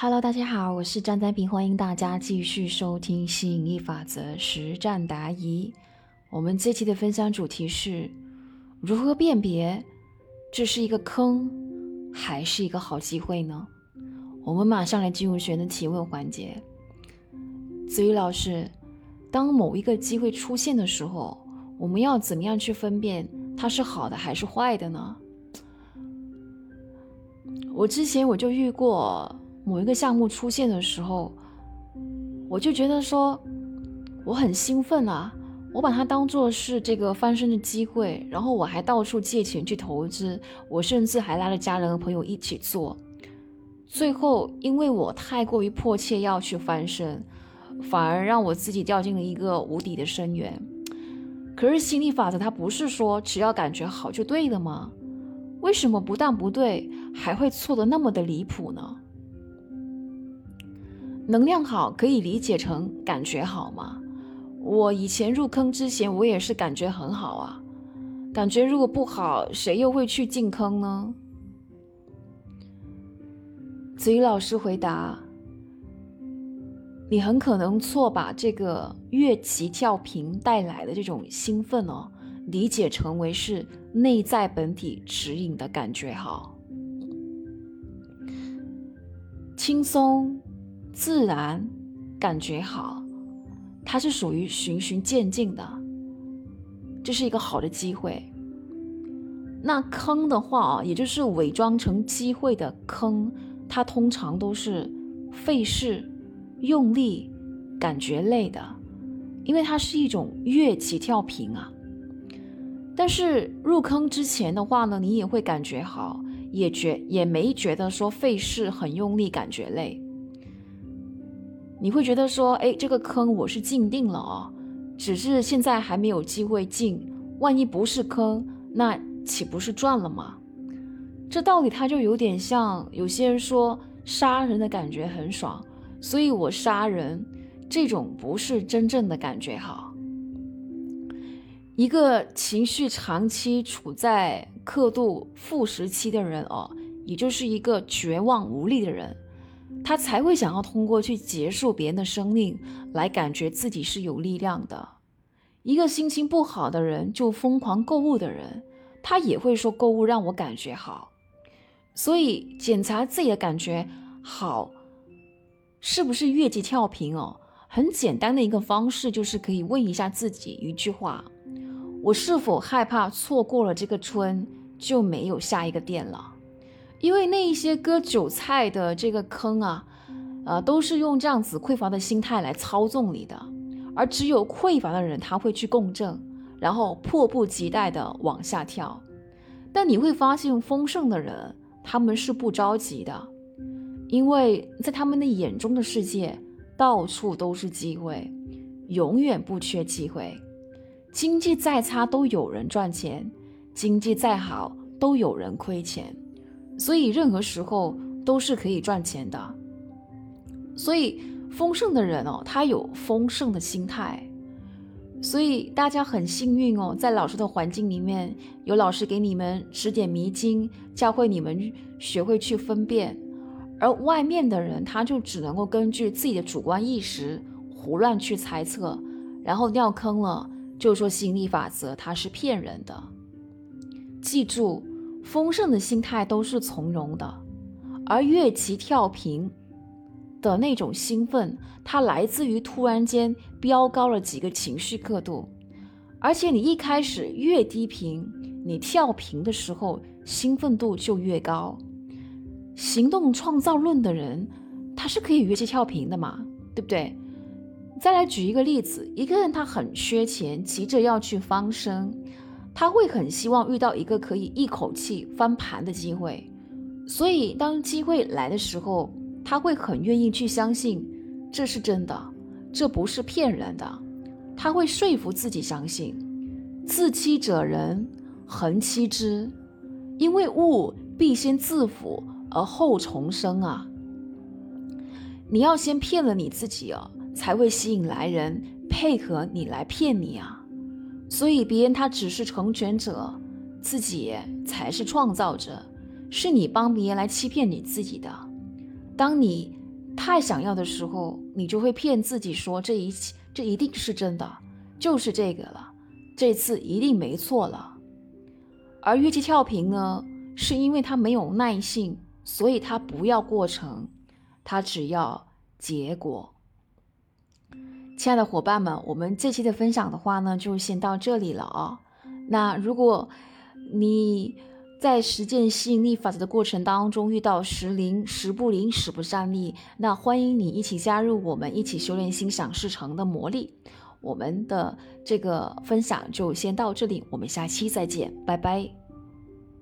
Hello，大家好，我是张丹平，欢迎大家继续收听吸引力法则实战答疑。我们这期的分享主题是如何辨别这是一个坑还是一个好机会呢？我们马上来进入学员的提问环节。子瑜老师，当某一个机会出现的时候，我们要怎么样去分辨它是好的还是坏的呢？我之前我就遇过某一个项目出现的时候，我就觉得说我很兴奋啊，我把它当做是这个翻身的机会，然后我还到处借钱去投资，我甚至还拉着家人和朋友一起做。最后因为我太过于迫切要去翻身，反而让我自己掉进了一个无底的深渊。可是心理法则它不是说只要感觉好就对了吗？为什么不但不对，还会错的那么的离谱呢？能量好可以理解成感觉好吗？我以前入坑之前，我也是感觉很好啊。感觉如果不好，谁又会去进坑呢？子怡老师回答：“你很可能错把这个越级跳频带来的这种兴奋哦。”理解成为是内在本体指引的感觉好，轻松自然，感觉好，它是属于循序渐进的，这是一个好的机会。那坑的话啊，也就是伪装成机会的坑，它通常都是费事、用力、感觉累的，因为它是一种越级跳平啊。但是入坑之前的话呢，你也会感觉好，也觉也没觉得说费事很用力，感觉累。你会觉得说，哎，这个坑我是进定了啊，只是现在还没有机会进。万一不是坑，那岂不是赚了吗？这道理它就有点像有些人说杀人的感觉很爽，所以我杀人，这种不是真正的感觉好。一个情绪长期处在刻度负时期的人哦，也就是一个绝望无力的人，他才会想要通过去结束别人的生命来感觉自己是有力量的。一个心情不好的人，就疯狂购物的人，他也会说购物让我感觉好。所以检查自己的感觉好，是不是越级跳频哦？很简单的一个方式就是可以问一下自己一句话。我是否害怕错过了这个春就没有下一个店了？因为那一些割韭菜的这个坑啊，呃，都是用这样子匮乏的心态来操纵你的。而只有匮乏的人，他会去共振，然后迫不及待的往下跳。但你会发现，丰盛的人他们是不着急的，因为在他们的眼中的世界，到处都是机会，永远不缺机会。经济再差都有人赚钱，经济再好都有人亏钱，所以任何时候都是可以赚钱的。所以丰盛的人哦，他有丰盛的心态，所以大家很幸运哦，在老师的环境里面，有老师给你们指点迷津，教会你们学会去分辨，而外面的人他就只能够根据自己的主观意识胡乱去猜测，然后掉坑了。就说吸引力法则，它是骗人的。记住，丰盛的心态都是从容的，而越级跳频的那种兴奋，它来自于突然间飙高了几个情绪刻度，而且你一开始越低频，你跳频的时候兴奋度就越高。行动创造论的人，他是可以越级跳频的嘛，对不对？再来举一个例子，一个人他很缺钱，急着要去翻身，他会很希望遇到一个可以一口气翻盘的机会，所以当机会来的时候，他会很愿意去相信这是真的，这不是骗人的，他会说服自己相信。自欺者人，恒欺之，因为物必先自腐而后重生啊！你要先骗了你自己啊！才会吸引来人配合你来骗你啊！所以别人他只是成全者，自己才是创造者，是你帮别人来欺骗你自己的。当你太想要的时候，你就会骗自己说这一切这一定是真的，就是这个了，这次一定没错了。而越级跳频呢，是因为他没有耐性，所以他不要过程，他只要结果。亲爱的伙伴们，我们这期的分享的话呢，就先到这里了啊。那如果你在实践吸引力法则的过程当中遇到时灵时不灵时不善力，那欢迎你一起加入我们，一起修炼心想事成的魔力。我们的这个分享就先到这里，我们下期再见，拜拜。